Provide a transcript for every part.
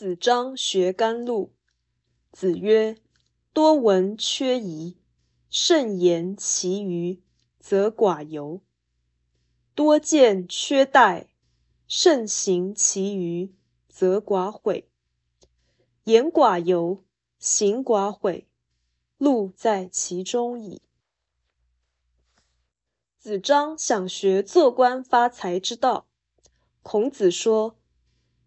子张学甘露。子曰：“多闻缺仪，慎言其余，则寡尤；多见缺殆，慎行其余，则寡悔。言寡尤，行寡悔，路在其中矣。”子张想学做官发财之道，孔子说。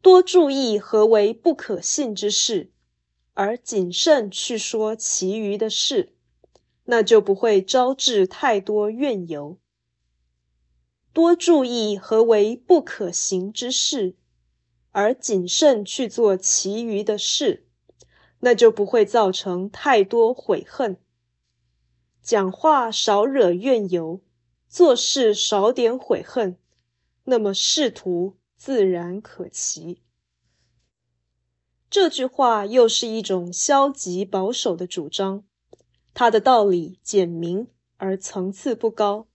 多注意何为不可信之事，而谨慎去说其余的事，那就不会招致太多怨尤；多注意何为不可行之事，而谨慎去做其余的事，那就不会造成太多悔恨。讲话少惹怨尤，做事少点悔恨，那么仕途。自然可期。这句话又是一种消极保守的主张，它的道理简明而层次不高，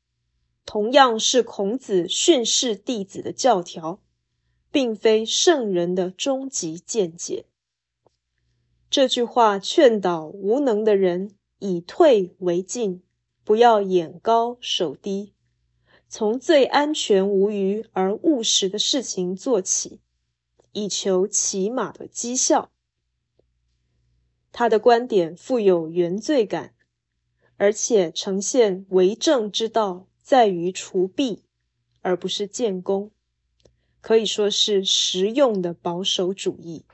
同样是孔子训示弟子的教条，并非圣人的终极见解。这句话劝导无能的人以退为进，不要眼高手低。从最安全无虞而务实的事情做起，以求起码的绩效。他的观点富有原罪感，而且呈现为政之道在于除弊，而不是建功，可以说是实用的保守主义。